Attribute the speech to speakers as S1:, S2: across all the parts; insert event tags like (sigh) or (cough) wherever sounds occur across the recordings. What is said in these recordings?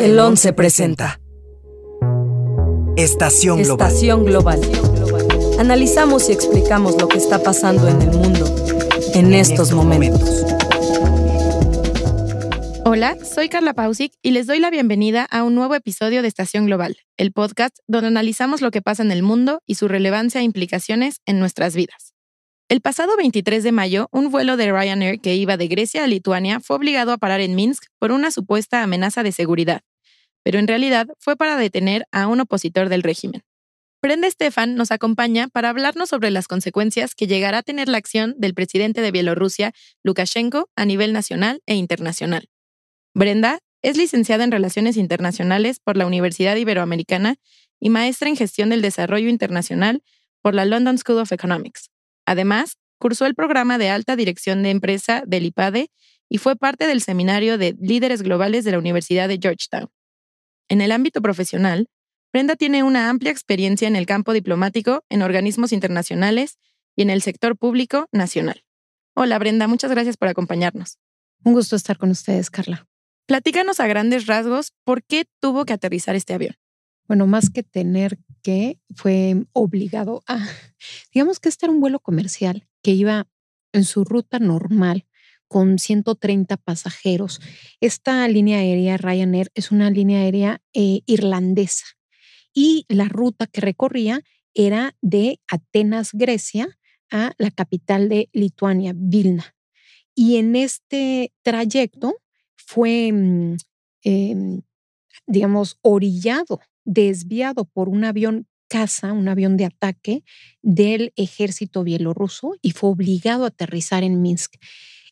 S1: El 11 presenta.
S2: Estación Global.
S1: Estación Global. Analizamos y explicamos lo que está pasando en el mundo en estos momentos.
S3: Hola, soy Carla Pausic y les doy la bienvenida a un nuevo episodio de Estación Global, el podcast donde analizamos lo que pasa en el mundo y su relevancia e implicaciones en nuestras vidas. El pasado 23 de mayo, un vuelo de Ryanair que iba de Grecia a Lituania fue obligado a parar en Minsk por una supuesta amenaza de seguridad, pero en realidad fue para detener a un opositor del régimen. Brenda Stefan nos acompaña para hablarnos sobre las consecuencias que llegará a tener la acción del presidente de Bielorrusia, Lukashenko, a nivel nacional e internacional. Brenda es licenciada en Relaciones Internacionales por la Universidad Iberoamericana y maestra en Gestión del Desarrollo Internacional por la London School of Economics. Además, cursó el programa de alta dirección de empresa del IPADE y fue parte del seminario de líderes globales de la Universidad de Georgetown. En el ámbito profesional, Brenda tiene una amplia experiencia en el campo diplomático, en organismos internacionales y en el sector público nacional. Hola Brenda, muchas gracias por acompañarnos.
S4: Un gusto estar con ustedes, Carla.
S3: Platícanos a grandes rasgos por qué tuvo que aterrizar este avión.
S4: Bueno, más que tener que, fue obligado a, (laughs) digamos que este era un vuelo comercial que iba en su ruta normal con 130 pasajeros. Esta línea aérea Ryanair es una línea aérea eh, irlandesa y la ruta que recorría era de Atenas, Grecia, a la capital de Lituania, Vilna. Y en este trayecto fue, mm, em, digamos, orillado desviado por un avión caza, un avión de ataque del ejército bielorruso y fue obligado a aterrizar en Minsk.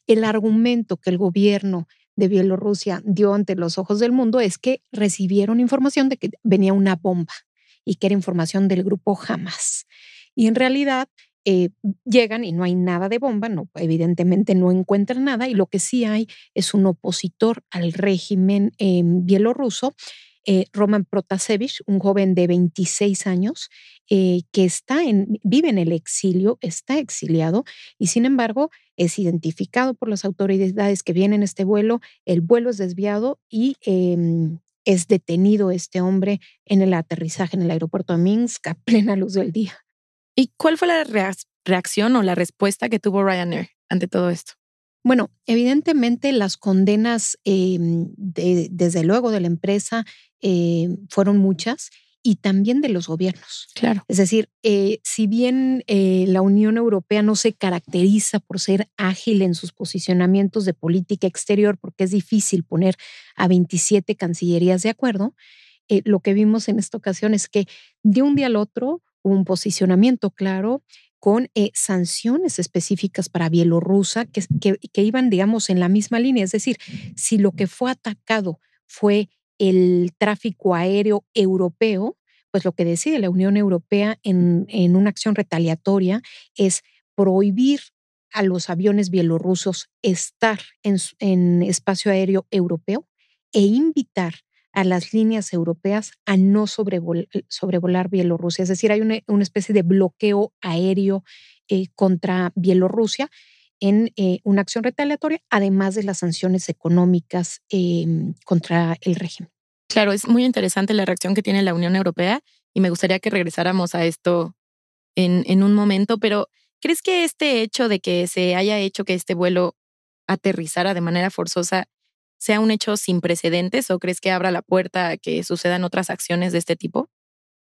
S4: El argumento que el gobierno de Bielorrusia dio ante los ojos del mundo es que recibieron información de que venía una bomba y que era información del grupo Hamas. Y en realidad eh, llegan y no hay nada de bomba, no, evidentemente no encuentran nada y lo que sí hay es un opositor al régimen bielorruso eh, Roman Protasevich, un joven de 26 años eh, que está en, vive en el exilio, está exiliado y sin embargo es identificado por las autoridades que vienen en este vuelo, el vuelo es desviado y em, es detenido este hombre en el aterrizaje en el aeropuerto de Minsk a (laughs) plena luz del día.
S3: ¿Y cuál fue la reacción o la respuesta que tuvo Ryanair ante todo esto?
S4: Bueno, evidentemente las condenas, em, desde luego, de la empresa eh, fueron muchas y también de los gobiernos.
S3: Claro.
S4: Es decir, eh, si bien eh, la Unión Europea no se caracteriza por ser ágil en sus posicionamientos de política exterior, porque es difícil poner a 27 cancillerías de acuerdo, lo que vimos en esta ocasión es que de un día al otro hubo un posicionamiento claro con sanciones específicas para Bielorrusia que, que, iban, digamos, en la misma línea. Es decir, si lo que fue atacado fue el tráfico aéreo europeo, pues lo que decide la Unión Europea en, en una acción retaliatoria es prohibir a los aviones bielorrusos estar en, en espacio aéreo europeo e invitar a las líneas europeas a no sobrevolar Bielorrusia. Es decir, hay una, especie de bloqueo aéreo eh, contra Bielorrusia en eh, una acción retaliatoria, además de las sanciones económicas em, contra el régimen.
S3: Claro, es muy interesante la reacción que tiene la Unión Europea y me gustaría que regresáramos a esto en, en un momento, pero ¿crees que este hecho de que se haya hecho que este vuelo aterrizara de manera forzosa sea un hecho sin precedentes o crees que abra la puerta a que sucedan otras acciones de este tipo?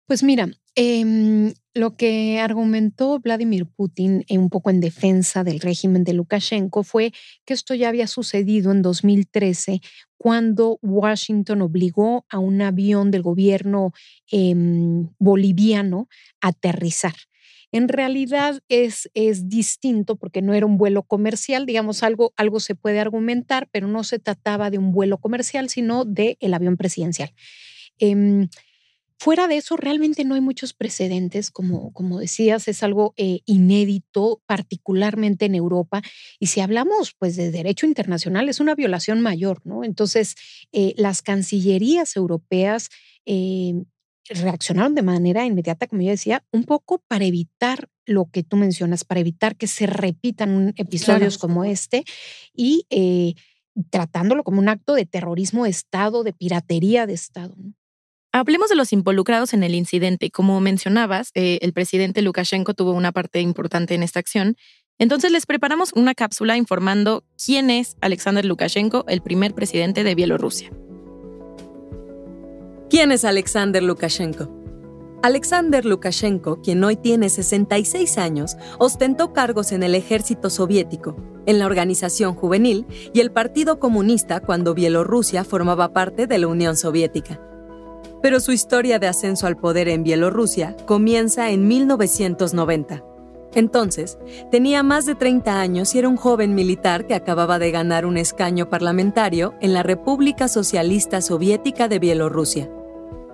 S4: Pues mira, em, lo que argumentó Vladimir Putin un poco en defensa del régimen de Lukashenko fue que esto ya había sucedido en 2013 cuando Washington obligó a un avión del gobierno em, boliviano a aterrizar. En realidad es, es distinto porque no era un vuelo comercial, digamos, algo, algo se puede argumentar, pero no se trataba de un vuelo comercial, sino del el avión presidencial. Fuera de eso, realmente no hay muchos precedentes, como, como decías, es algo eh, inédito, particularmente en Europa. Y si hablamos pues, de derecho internacional, es una violación mayor, ¿no? Entonces, eh, las cancillerías europeas eh, reaccionaron de manera inmediata, como yo decía, un poco para evitar lo que tú mencionas, para evitar que se repitan episodios como este y eh, tratándolo como un acto de terrorismo de Estado, de piratería de Estado.
S3: Hablemos de los involucrados en el incidente. Como mencionabas, eh, el presidente Lukashenko tuvo una parte importante en esta acción. Entonces les preparamos una cápsula informando quién es Alexander Lukashenko, el primer presidente de Bielorrusia.
S1: ¿Quién es Alexander Lukashenko? Alexander Lukashenko, quien hoy tiene 66 años, ostentó cargos en el ejército soviético, en la organización juvenil y el Partido Comunista cuando Bielorrusia formaba parte de la Unión Soviética. Pero su historia de ascenso al poder en Bielorrusia comienza en 1990. Entonces, tenía más de 30 años y era un joven militar que acababa de ganar un escaño parlamentario en la República Socialista Soviética de Bielorrusia.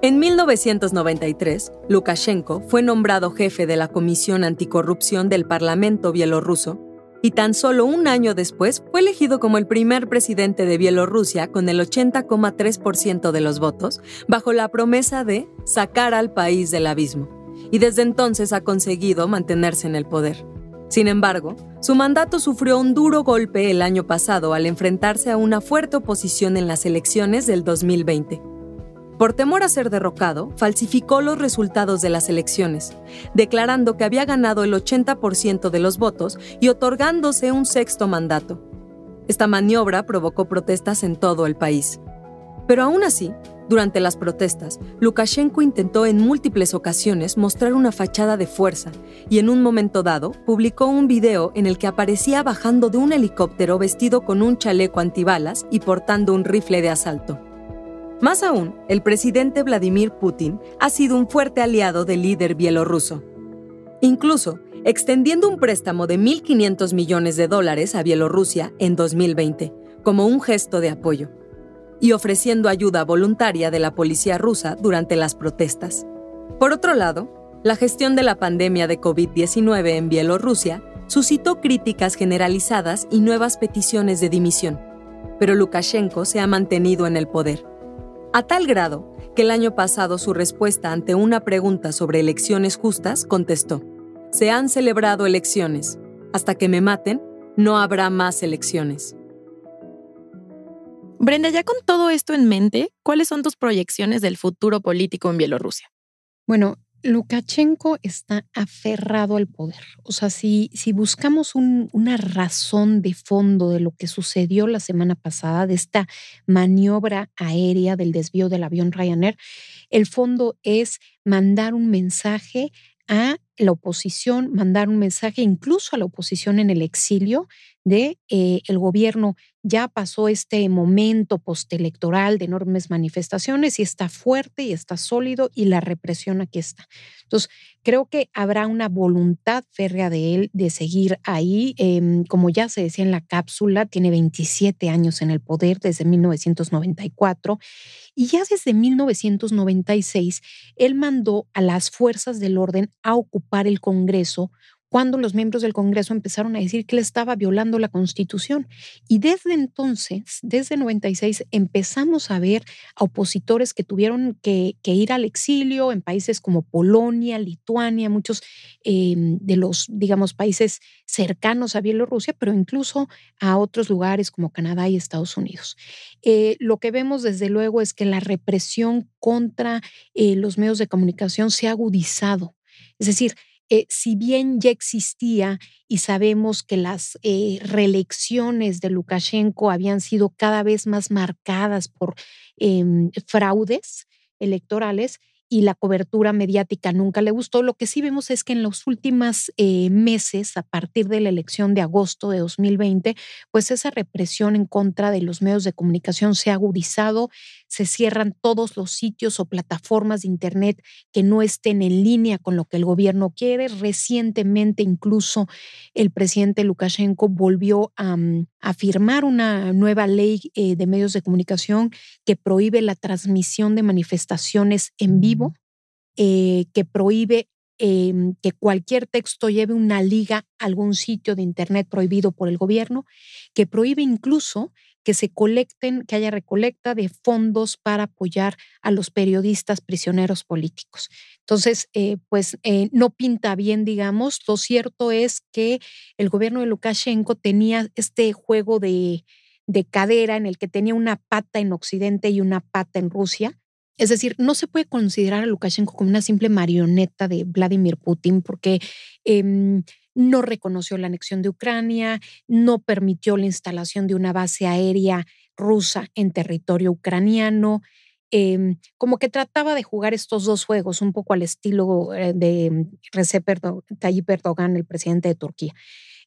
S1: En 1993, Lukashenko fue nombrado jefe de la Comisión Anticorrupción del Parlamento bielorruso y tan solo un año después fue elegido como el primer presidente de Bielorrusia con el 80,3% de los votos, bajo la promesa de sacar al país del abismo. Y desde entonces ha conseguido mantenerse en el poder. Sin embargo, su mandato sufrió un duro golpe el año pasado al enfrentarse a una fuerte oposición en las elecciones del 2020 por temor a ser derrocado, falsificó los resultados de las elecciones, declarando que había ganado el 80% de los votos y otorgándose un sexto mandato. Esta maniobra provocó protestas en todo el país. Pero aún así, durante las protestas, Lukashenko intentó en múltiples ocasiones mostrar una fachada de fuerza y en un momento dado publicó un video en el que aparecía bajando de un helicóptero vestido con un chaleco antibalas y portando un rifle de asalto. Más aún, el presidente Vladimir Putin ha sido un fuerte aliado del líder bielorruso. Incluso, extendiendo un préstamo de 1.500 millones de dólares a Bielorrusia en 2020, como un gesto de apoyo, y ofreciendo ayuda voluntaria de la policía rusa durante las protestas. Por otro lado, la gestión de la pandemia de COVID-19 en Bielorrusia suscitó críticas generalizadas y nuevas peticiones de dimisión, pero Lukashenko se ha mantenido en el poder a tal grado que el año pasado su respuesta ante una pregunta sobre elecciones justas contestó, se han celebrado elecciones, hasta que me maten, no habrá más elecciones.
S3: Brenda, ya con todo esto en mente, ¿cuáles son tus proyecciones del futuro político en Bielorrusia?
S4: Bueno, Lukashenko está aferrado al poder. O sea, si, si buscamos una razón de fondo de lo que sucedió la semana pasada, de esta maniobra aérea del desvío del avión Ryanair, el fondo es mandar un mensaje a la oposición, mandar un mensaje incluso a la oposición en el exilio de eh, el gobierno ya pasó este momento postelectoral de enormes manifestaciones y está fuerte y está sólido y la represión aquí está. Entonces, creo que habrá una voluntad férrea de él de seguir ahí. Em, como ya se decía en la cápsula, tiene 27 años en el poder desde 1994 y ya desde 1996 él mandó a las fuerzas del orden a ocupar el Congreso cuando los miembros del Congreso empezaron a decir que él estaba violando la Constitución. Y desde entonces, desde 96, empezamos a ver a opositores que tuvieron que, ir al exilio en países como Polonia, Lituania, muchos em, de los, digamos, países cercanos a Bielorrusia, pero incluso a otros lugares como Canadá y Estados Unidos. Eh, lo que vemos desde luego es que la represión contra eh, los medios de comunicación se ha agudizado. Es decir, eh, si bien ya existía y sabemos que las eh, reelecciones de Lukashenko habían sido cada vez más marcadas por em, fraudes electorales, y la cobertura mediática nunca le gustó. Lo que sí vemos es que en los últimos eh, meses, a partir de la elección de agosto de 2020, pues esa represión en contra de los medios de comunicación se ha agudizado, se cierran todos los sitios o plataformas de Internet que no estén en línea con lo que el gobierno quiere. Recientemente incluso el presidente Lukashenko volvió a, mm, firmar una nueva ley eh, de medios de comunicación que prohíbe la transmisión de manifestaciones en vivo, eh, que prohíbe em, que cualquier texto lleve una liga a algún sitio de Internet prohibido por el gobierno, que prohíbe incluso que se colecten, que haya recolecta de fondos para apoyar a los periodistas prisioneros políticos. Entonces, eh, pues eh, no pinta bien, digamos. Lo cierto es que el gobierno de Lukashenko tenía este juego de, de cadera en el que tenía una pata en Occidente y una pata en Rusia. Es decir, no se puede considerar a Lukashenko como una simple marioneta de Vladimir Putin porque em, no reconoció la anexión de Ucrania, no permitió la instalación de una base aérea rusa en territorio ucraniano. Em, como que trataba de jugar estos dos juegos, un poco al estilo eh, de Recep Tayyip Erdogan, el presidente de Turquía.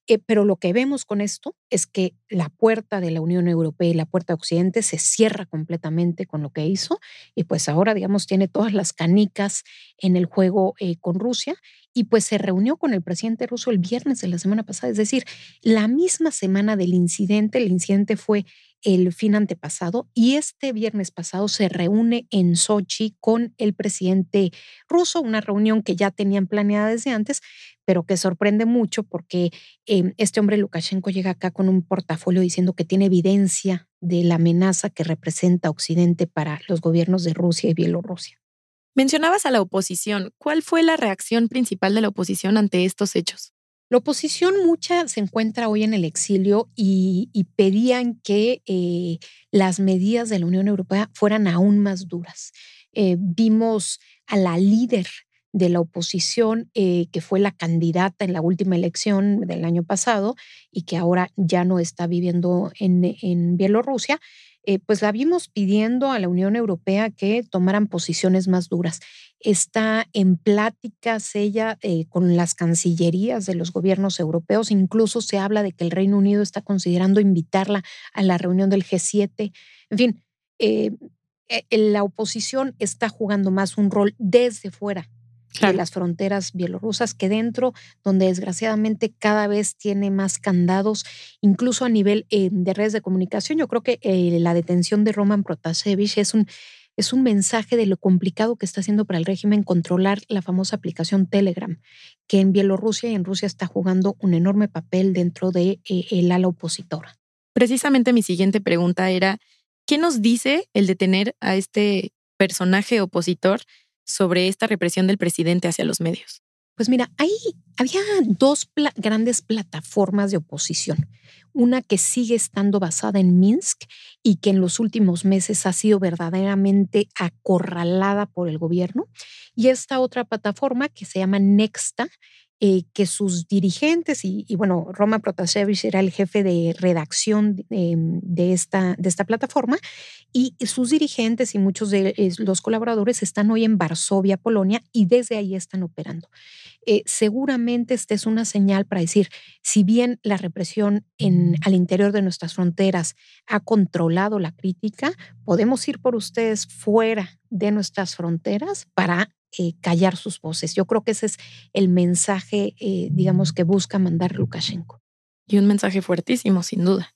S4: Eh, pero lo que vemos con esto es que la puerta de la Unión Europea y la puerta de Occidente se cierra completamente con lo que hizo y pues ahora, digamos, tiene todas las canicas en el juego eh, con Rusia y pues se reunió con el presidente ruso el viernes de la semana pasada, es decir, la misma semana del incidente, el incidente fue el fin antepasado y este viernes pasado se reúne en Sochi con el presidente ruso, una reunión que ya tenían planeada desde antes, pero que sorprende mucho porque em, este hombre Lukashenko llega acá con un portafolio diciendo que tiene evidencia de la amenaza que representa Occidente para los gobiernos de Rusia y Bielorrusia.
S3: Mencionabas a la oposición. ¿Cuál fue la reacción principal de la oposición ante estos hechos?
S4: La oposición mucha se encuentra hoy en el exilio y, pedían que eh, las medidas de la Unión Europea fueran aún más duras. Eh, vimos a la líder de la oposición, eh, que fue la candidata en la última elección del año pasado y que ahora ya no está viviendo en, en Bielorrusia, eh, pues la vimos pidiendo a la Unión Europea que tomaran posiciones más duras. Está en pláticas ella eh, con las cancillerías de los gobiernos europeos, incluso se habla de que el Reino Unido está considerando invitarla a la reunión del G7. En fin, eh, la oposición está jugando más un rol desde fuera de las fronteras bielorrusas que dentro, donde desgraciadamente cada vez tiene más candados, incluso a nivel eh, de redes de comunicación. Yo creo que eh, la detención de Roman Protasevich es un, es un mensaje de lo complicado que está haciendo para el régimen controlar la famosa aplicación Telegram, que en Bielorrusia y en Rusia está jugando un enorme papel dentro de eh, el ala opositora.
S3: Precisamente mi siguiente pregunta era, ¿qué nos dice el detener a este personaje opositor sobre esta represión del presidente hacia los medios?
S4: Pues mira, ahí había dos grandes plataformas de oposición. Una que sigue estando basada en Minsk y que en los últimos meses ha sido verdaderamente acorralada por el gobierno. Y esta otra plataforma que se llama Nexta, eh, que sus dirigentes, y, bueno, Roma Protasevich era el jefe de redacción de, esta, de esta plataforma, y sus dirigentes y muchos de los colaboradores están hoy en Varsovia, Polonia, y desde ahí están operando. Eh, seguramente esta es una señal para decir, si bien la represión en, al interior de nuestras fronteras ha controlado la crítica, podemos ir por ustedes fuera de nuestras fronteras para eh, callar sus voces. Yo creo que ese es el mensaje, eh, digamos, que busca mandar Lukashenko.
S3: Y un mensaje fuertísimo, sin duda.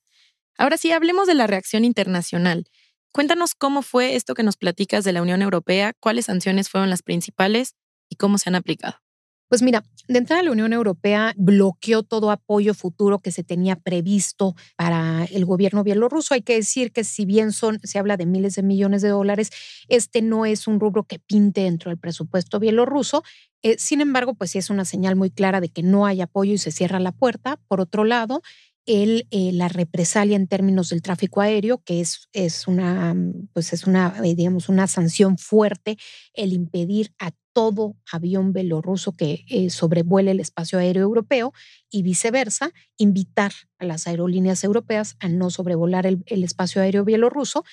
S3: Ahora sí, hablemos de la reacción internacional. Cuéntanos cómo fue esto que nos platicas de la Unión Europea, cuáles sanciones fueron las principales y cómo se han aplicado.
S4: Pues mira, de entrada la Unión Europea bloqueó todo apoyo futuro que se tenía previsto para el gobierno bielorruso. Hay que decir que si bien son, se habla de miles de millones de dólares, este no es un rubro que pinte dentro del presupuesto bielorruso. Eh, sin embargo, pues sí es una señal muy clara de que no hay apoyo y se cierra la puerta. Por otro lado, el, eh, la represalia en términos del tráfico aéreo, que es, es una, pues es una, eh, digamos, una sanción fuerte, el impedir a todo avión belorruso que eh, sobrevuele el espacio aéreo europeo y viceversa, invitar a las aerolíneas europeas a no sobrevolar el, el espacio aéreo bielorruso.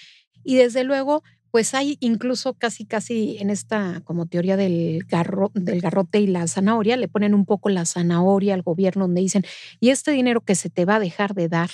S4: Y desde luego, pues hay incluso casi, casi en esta como teoría del, garro, del garrote y la zanahoria, le ponen un poco la zanahoria al gobierno donde dicen, y este dinero que se te va a dejar de dar,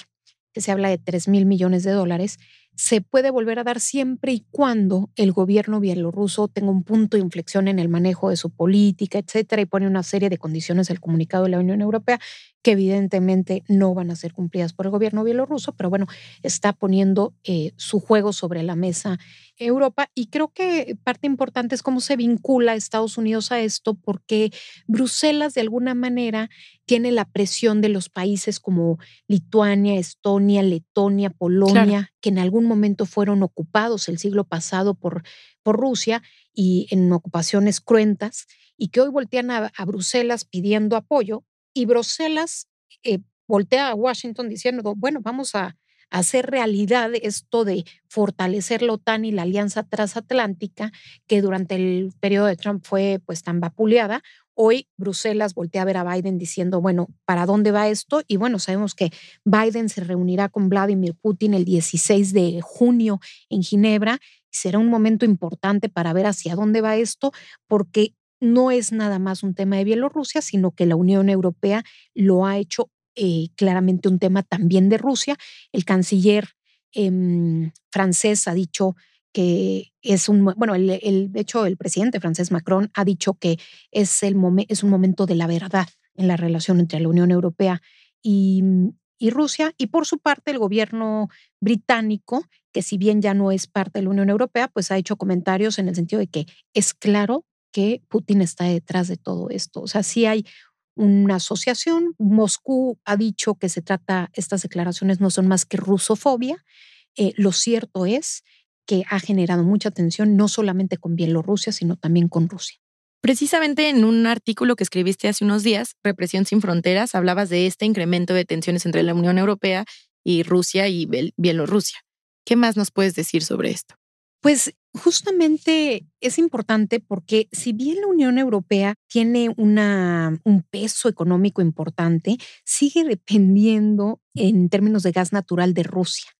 S4: que se habla de 3 mil millones de dólares, se puede volver a dar siempre y cuando el gobierno bielorruso tenga un punto de inflexión en el manejo de su política, etcétera, y pone una serie de condiciones al comunicado de la Unión Europea que evidentemente no van a ser cumplidas por el gobierno bielorruso, pero bueno, está poniendo eh, su juego sobre la mesa Europa. Y creo que parte importante es cómo se vincula Estados Unidos a esto, porque Bruselas de alguna manera tiene la presión de los países como Lituania, Estonia, Letonia, Polonia, que en algún momento fueron ocupados el siglo pasado por, por Rusia y en ocupaciones cruentas, y que hoy voltean a Bruselas pidiendo apoyo y Bruselas eh, voltea a Washington diciendo, bueno, vamos a, hacer realidad esto de fortalecer la OTAN y la alianza transatlántica que durante el periodo de Trump fue pues tan vapuleada. Hoy Bruselas voltea a ver a Biden diciendo, bueno, ¿para dónde va esto? Y bueno, sabemos que Biden se reunirá con Vladimir Putin el 16 de junio en Ginebra será un momento importante para ver hacia dónde va esto, porque no es nada más un tema de Bielorrusia, sino que la Unión Europea lo ha hecho eh, claramente un tema también de Rusia. El canciller em, francés ha dicho que es un, bueno, el, de hecho el presidente francés Macron ha dicho que es, el es un momento de la verdad en la relación entre la Unión Europea y, y Rusia. Y por su parte, el gobierno británico, que si bien ya no es parte de la Unión Europea, pues ha hecho comentarios en el sentido de que es claro que Putin está detrás de todo esto. O sea, sí hay una asociación. Moscú ha dicho que se trata, estas declaraciones no son más que rusofobia. Eh, lo cierto es que ha generado mucha tensión no solamente con Bielorrusia, sino también con Rusia.
S3: Precisamente en un artículo que escribiste hace unos días, Represión sin Fronteras, hablabas de este incremento de tensiones entre la Unión Europea y Rusia y Bielorrusia. ¿Qué más nos puedes decir sobre esto?
S4: Pues justamente es importante porque si bien la Unión Europea tiene una, un peso económico importante, sigue dependiendo en términos de gas natural de Rusia.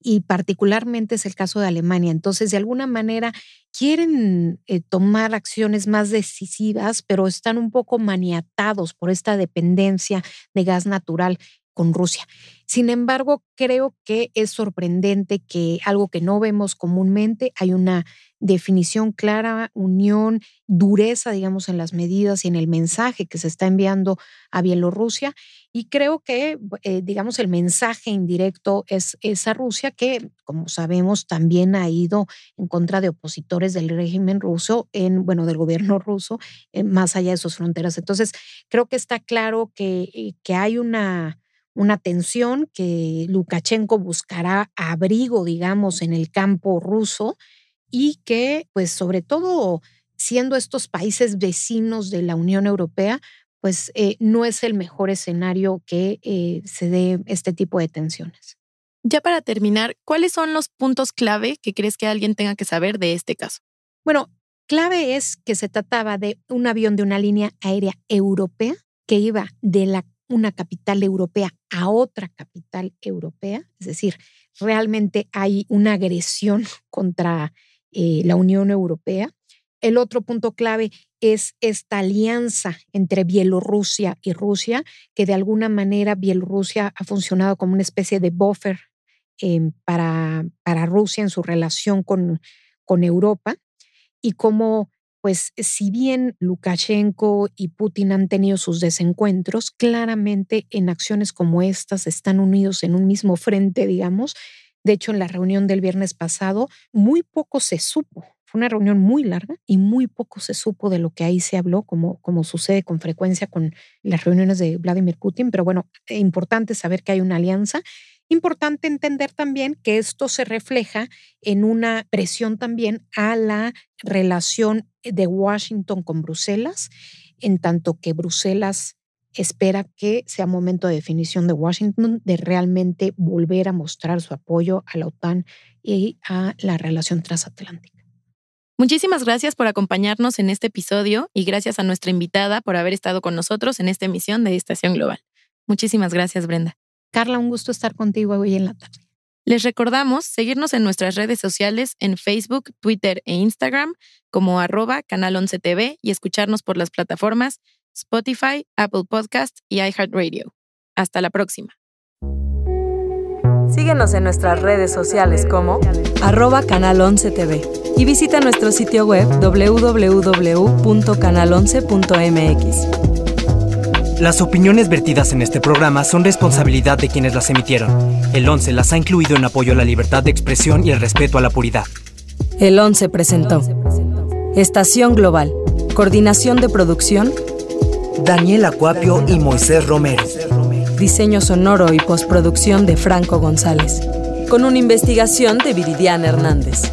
S4: Y particularmente es el caso de Alemania. Entonces, de alguna manera, quieren eh, tomar acciones más decisivas, pero están un poco maniatados por esta dependencia de gas natural con Rusia. Sin embargo, creo que es sorprendente que algo que no vemos comúnmente, hay una definición clara, unión, dureza, digamos, en las medidas y en el mensaje que se está enviando a Bielorrusia. Y creo que, eh, digamos, el mensaje indirecto es esa Rusia que, como sabemos, también ha ido en contra de opositores del régimen ruso, en, bueno, del gobierno ruso, eh, más allá de sus fronteras. Entonces, creo que está claro que, eh, que hay una una tensión que Lukashenko buscará abrigo, digamos, en el campo ruso y que, pues, sobre todo siendo estos países vecinos de la Unión Europea, pues eh, no es el mejor escenario que eh, se dé este tipo de tensiones.
S3: Ya para terminar, ¿cuáles son los puntos clave que crees que alguien tenga que saber de este caso?
S4: Bueno, clave es que se trataba de un avión de una línea aérea europea que iba de la una capital europea a otra capital europea, es decir, realmente hay una agresión (laughs) contra eh, la Unión Europea. El otro punto clave es esta alianza entre Bielorrusia y Rusia, que de alguna manera Bielorrusia ha funcionado como una especie de buffer em, para, para Rusia en su relación con, con Europa y cómo pues si bien Lukashenko y Putin han tenido sus desencuentros, claramente en acciones como estas están unidos en un mismo frente, digamos. De hecho, en la reunión del viernes pasado, muy poco se supo. Fue una reunión muy larga y muy poco se supo de lo que ahí se habló, como, como sucede con frecuencia con las reuniones de Vladimir Putin. Pero bueno, es importante saber que hay una alianza Importante entender también que esto se refleja en una presión también a la relación de Washington con Bruselas, en tanto que Bruselas espera que sea momento de definición de Washington de realmente volver a mostrar su apoyo a la OTAN y a la relación transatlántica.
S3: Muchísimas gracias por acompañarnos en este episodio y gracias a nuestra invitada por haber estado con nosotros en esta emisión de Estación Global. Muchísimas gracias, Brenda.
S4: Carla, un gusto estar contigo hoy en la tarde.
S3: Les recordamos seguirnos en nuestras redes sociales en Facebook, Twitter e Instagram como arroba Canal 11 TV y escucharnos por las plataformas Spotify, Apple Podcast y iHeartRadio. Hasta la próxima.
S1: Síguenos en nuestras redes sociales como arroba Canal 11 TV y visita nuestro sitio web www.canal11.mx.
S2: Las opiniones vertidas en este programa son responsabilidad de quienes las emitieron. El 11 las ha incluido en apoyo a la libertad de expresión y el respeto a la puridad.
S1: El 11 presentó Estación Global, Coordinación de Producción,
S2: Daniel Acuapio y Moisés Romero.
S1: Diseño sonoro y postproducción de Franco González. Con una investigación de Viridiana Hernández.